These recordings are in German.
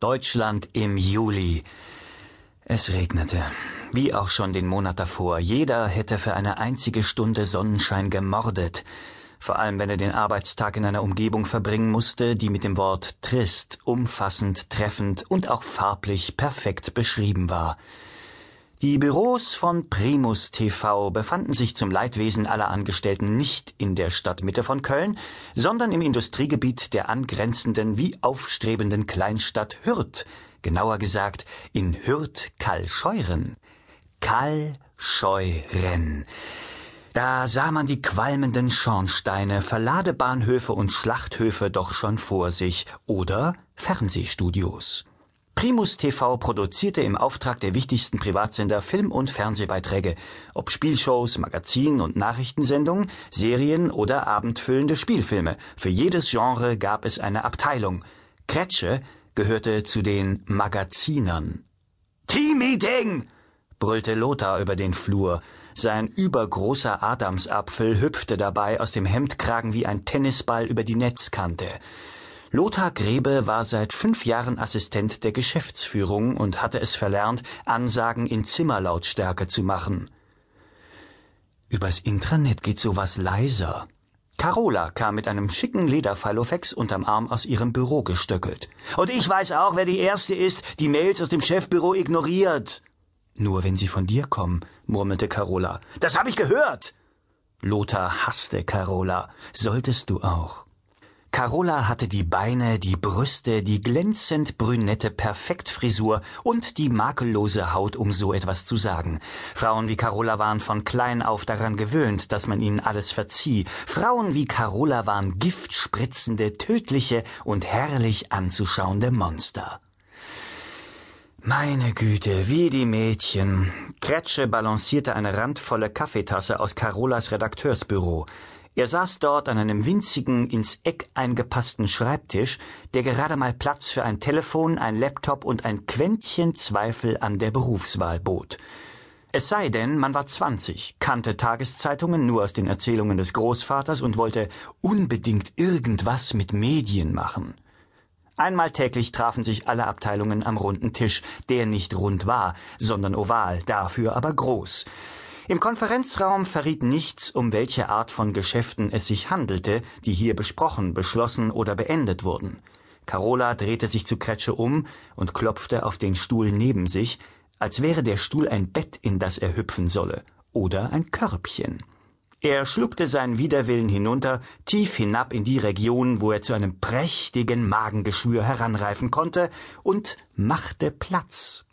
Deutschland im Juli. Es regnete. Wie auch schon den Monat davor. Jeder hätte für eine einzige Stunde Sonnenschein gemordet. Vor allem, wenn er den Arbeitstag in einer Umgebung verbringen musste, die mit dem Wort trist, umfassend, treffend und auch farblich perfekt beschrieben war. Die Büros von Primus TV befanden sich zum Leidwesen aller Angestellten nicht in der Stadtmitte von Köln, sondern im Industriegebiet der angrenzenden wie aufstrebenden Kleinstadt Hürth, genauer gesagt in Hürth-Kallscheuren. Kallscheuren. Da sah man die qualmenden Schornsteine, Verladebahnhöfe und Schlachthöfe doch schon vor sich oder Fernsehstudios. Primus TV produzierte im Auftrag der wichtigsten Privatsender Film- und Fernsehbeiträge, ob Spielshows, Magazin- und Nachrichtensendungen, Serien oder abendfüllende Spielfilme. Für jedes Genre gab es eine Abteilung. Kretsche gehörte zu den Magazinern. Teammeeting! brüllte Lothar über den Flur. Sein übergroßer Adamsapfel hüpfte dabei aus dem Hemdkragen wie ein Tennisball über die Netzkante. Lothar Grebe war seit fünf Jahren Assistent der Geschäftsführung und hatte es verlernt, Ansagen in Zimmerlautstärke zu machen. Übers Intranet geht sowas leiser. Carola kam mit einem schicken Lederfallofex unterm Arm aus ihrem Büro gestöckelt. Und ich weiß auch, wer die Erste ist, die Mails aus dem Chefbüro ignoriert. Nur wenn sie von dir kommen, murmelte Carola. Das hab ich gehört. Lothar hasste Carola. Solltest du auch. Carola hatte die Beine, die Brüste, die glänzend brünette Perfektfrisur und die makellose Haut, um so etwas zu sagen. Frauen wie Carola waren von klein auf daran gewöhnt, dass man ihnen alles verzieh. Frauen wie Carola waren giftspritzende, tödliche und herrlich anzuschauende Monster. Meine Güte, wie die Mädchen. Kretsche balancierte eine randvolle Kaffeetasse aus Carolas Redakteursbüro. Er saß dort an einem winzigen, ins Eck eingepassten Schreibtisch, der gerade mal Platz für ein Telefon, ein Laptop und ein Quäntchen Zweifel an der Berufswahl bot. Es sei denn, man war zwanzig, kannte Tageszeitungen nur aus den Erzählungen des Großvaters und wollte unbedingt irgendwas mit Medien machen. Einmal täglich trafen sich alle Abteilungen am runden Tisch, der nicht rund war, sondern oval, dafür aber groß. Im Konferenzraum verriet nichts, um welche Art von Geschäften es sich handelte, die hier besprochen, beschlossen oder beendet wurden. Carola drehte sich zu Kretsche um und klopfte auf den Stuhl neben sich, als wäre der Stuhl ein Bett, in das er hüpfen solle, oder ein Körbchen. Er schluckte seinen Widerwillen hinunter, tief hinab in die Region, wo er zu einem prächtigen Magengeschwür heranreifen konnte, und machte Platz.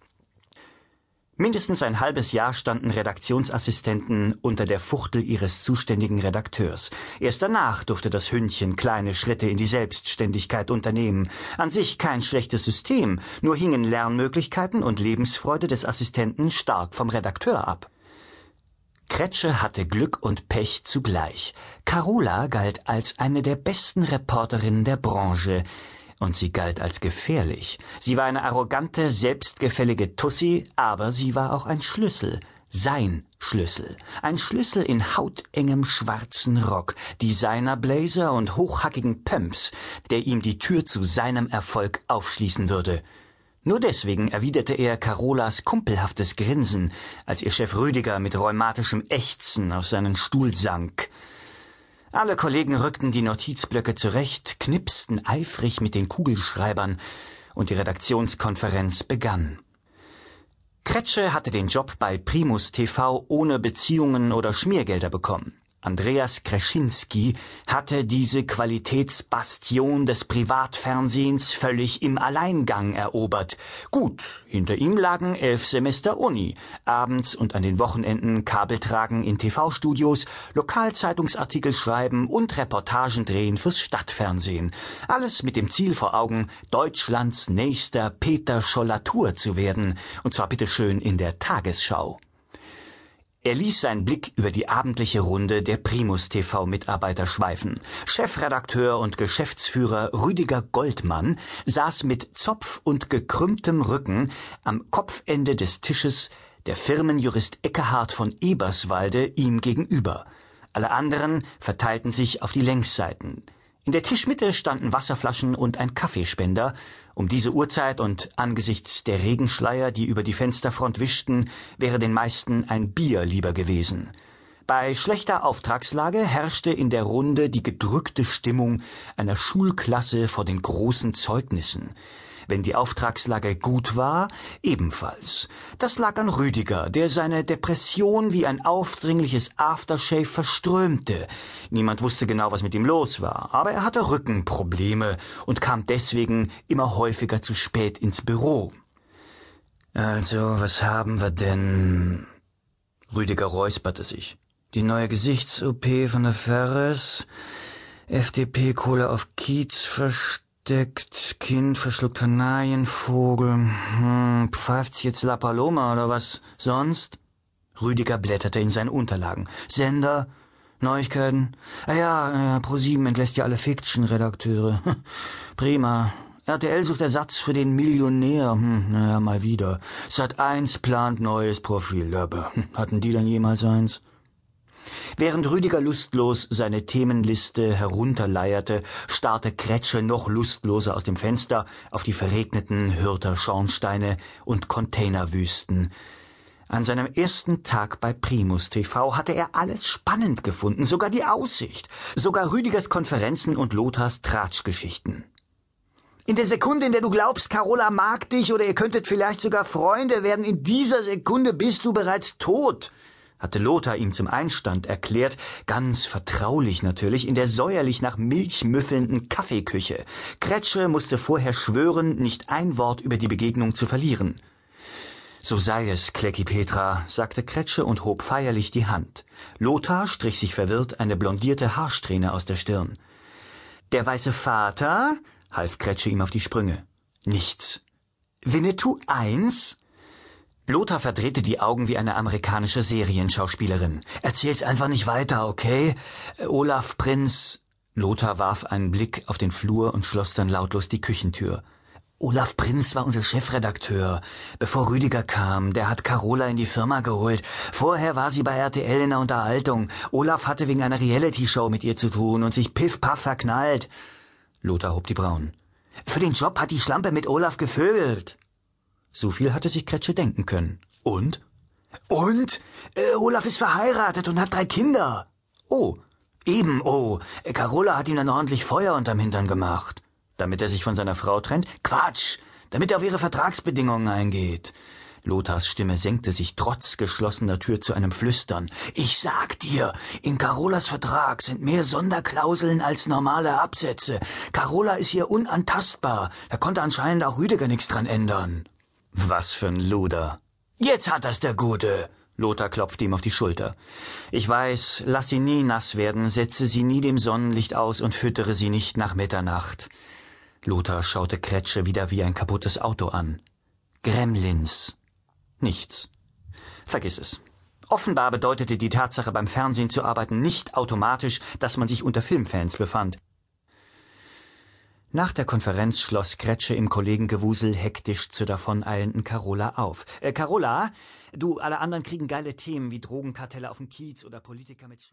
Mindestens ein halbes Jahr standen Redaktionsassistenten unter der Fuchtel ihres zuständigen Redakteurs. Erst danach durfte das Hündchen kleine Schritte in die Selbstständigkeit unternehmen. An sich kein schlechtes System, nur hingen Lernmöglichkeiten und Lebensfreude des Assistenten stark vom Redakteur ab. Kretsche hatte Glück und Pech zugleich. Carola galt als eine der besten Reporterinnen der Branche und sie galt als gefährlich. Sie war eine arrogante, selbstgefällige Tussi, aber sie war auch ein Schlüssel, sein Schlüssel. Ein Schlüssel in hautengem schwarzen Rock, Designerblazer und hochhackigen Pumps, der ihm die Tür zu seinem Erfolg aufschließen würde. Nur deswegen erwiderte er Carolas kumpelhaftes Grinsen, als ihr Chef Rüdiger mit rheumatischem Ächzen auf seinen Stuhl sank. Alle Kollegen rückten die Notizblöcke zurecht, knipsten eifrig mit den Kugelschreibern, und die Redaktionskonferenz begann. Kretsche hatte den Job bei Primus TV ohne Beziehungen oder Schmiergelder bekommen. Andreas Kreschinski hatte diese Qualitätsbastion des Privatfernsehens völlig im Alleingang erobert. Gut, hinter ihm lagen elf Semester Uni, abends und an den Wochenenden Kabel tragen in TV-Studios, Lokalzeitungsartikel schreiben und Reportagen drehen fürs Stadtfernsehen. Alles mit dem Ziel vor Augen, Deutschlands nächster Peter Schollatur zu werden, und zwar bitteschön in der Tagesschau. Er ließ seinen Blick über die abendliche Runde der Primus TV Mitarbeiter schweifen. Chefredakteur und Geschäftsführer Rüdiger Goldmann saß mit Zopf und gekrümmtem Rücken am Kopfende des Tisches, der Firmenjurist Eckehard von Eberswalde ihm gegenüber. Alle anderen verteilten sich auf die Längsseiten. In der Tischmitte standen Wasserflaschen und ein Kaffeespender. Um diese Uhrzeit und angesichts der Regenschleier, die über die Fensterfront wischten, wäre den meisten ein Bier lieber gewesen. Bei schlechter Auftragslage herrschte in der Runde die gedrückte Stimmung einer Schulklasse vor den großen Zeugnissen. Wenn die Auftragslage gut war, ebenfalls. Das lag an Rüdiger, der seine Depression wie ein aufdringliches Aftershave verströmte. Niemand wusste genau, was mit ihm los war, aber er hatte Rückenprobleme und kam deswegen immer häufiger zu spät ins Büro. Also, was haben wir denn? Rüdiger räusperte sich. Die neue Gesichts-OP von der Ferres, FDP-Kohle auf Kiez versteckt, Kind verschluckt Kanarienvogel, hm, pfeift's jetzt La Paloma oder was sonst? Rüdiger blätterte in seinen Unterlagen. Sender, Neuigkeiten. Ah ja, ja ProSieben entlässt ja alle Fiction-Redakteure. Prima. RTL sucht Ersatz für den Millionär. Hm, naja, mal wieder. Sat 1 plant neues Profil. Aber hm, hatten die dann jemals eins? Während Rüdiger lustlos seine Themenliste herunterleierte, starrte Kretsche noch lustloser aus dem Fenster auf die verregneten Hürter Schornsteine und Containerwüsten. An seinem ersten Tag bei Primus TV hatte er alles spannend gefunden, sogar die Aussicht, sogar Rüdigers Konferenzen und Lothars Tratschgeschichten. In der Sekunde, in der du glaubst, Carola mag dich oder ihr könntet vielleicht sogar Freunde werden, in dieser Sekunde bist du bereits tot, hatte Lothar ihm zum Einstand erklärt, ganz vertraulich natürlich, in der säuerlich nach Milch müffelnden Kaffeeküche. Kretsche musste vorher schwören, nicht ein Wort über die Begegnung zu verlieren. So sei es, Klecki Petra, sagte Kretsche und hob feierlich die Hand. Lothar strich sich verwirrt eine blondierte Haarsträhne aus der Stirn. Der weiße Vater? half Kretsche ihm auf die Sprünge. Nichts. Winnetou eins? Lothar verdrehte die Augen wie eine amerikanische Serienschauspielerin. Erzähl's einfach nicht weiter, okay? Olaf Prinz. Lothar warf einen Blick auf den Flur und schloss dann lautlos die Küchentür. Olaf Prinz war unser Chefredakteur. Bevor Rüdiger kam, der hat Carola in die Firma geholt. Vorher war sie bei RTL in der Unterhaltung. Olaf hatte wegen einer Reality-Show mit ihr zu tun und sich piff-paff verknallt. Lothar hob die Brauen. Für den Job hat die Schlampe mit Olaf gevögelt. So viel hatte sich Kretsche denken können. Und? Und? Äh, Olaf ist verheiratet und hat drei Kinder. Oh, eben, oh. Carola hat ihm dann ordentlich Feuer unterm Hintern gemacht. Damit er sich von seiner Frau trennt? Quatsch! Damit er auf ihre Vertragsbedingungen eingeht. Lothars Stimme senkte sich trotz geschlossener Tür zu einem Flüstern. Ich sag dir, in Carolas Vertrag sind mehr Sonderklauseln als normale Absätze. Carola ist hier unantastbar. Da konnte anscheinend auch Rüdiger nichts dran ändern. Was für ein Luder. Jetzt hat das der Gute. Lothar klopfte ihm auf die Schulter. Ich weiß, lass sie nie nass werden, setze sie nie dem Sonnenlicht aus und füttere sie nicht nach Mitternacht. Lothar schaute Kretsche wieder wie ein kaputtes Auto an. Gremlins. Nichts. Vergiss es. Offenbar bedeutete die Tatsache, beim Fernsehen zu arbeiten, nicht automatisch, dass man sich unter Filmfans befand. Nach der Konferenz schloss Kretsche im Kollegengewusel hektisch zur davoneilenden Carola auf. Äh, Carola, du, alle anderen kriegen geile Themen wie Drogenkartelle auf dem Kiez oder Politiker mit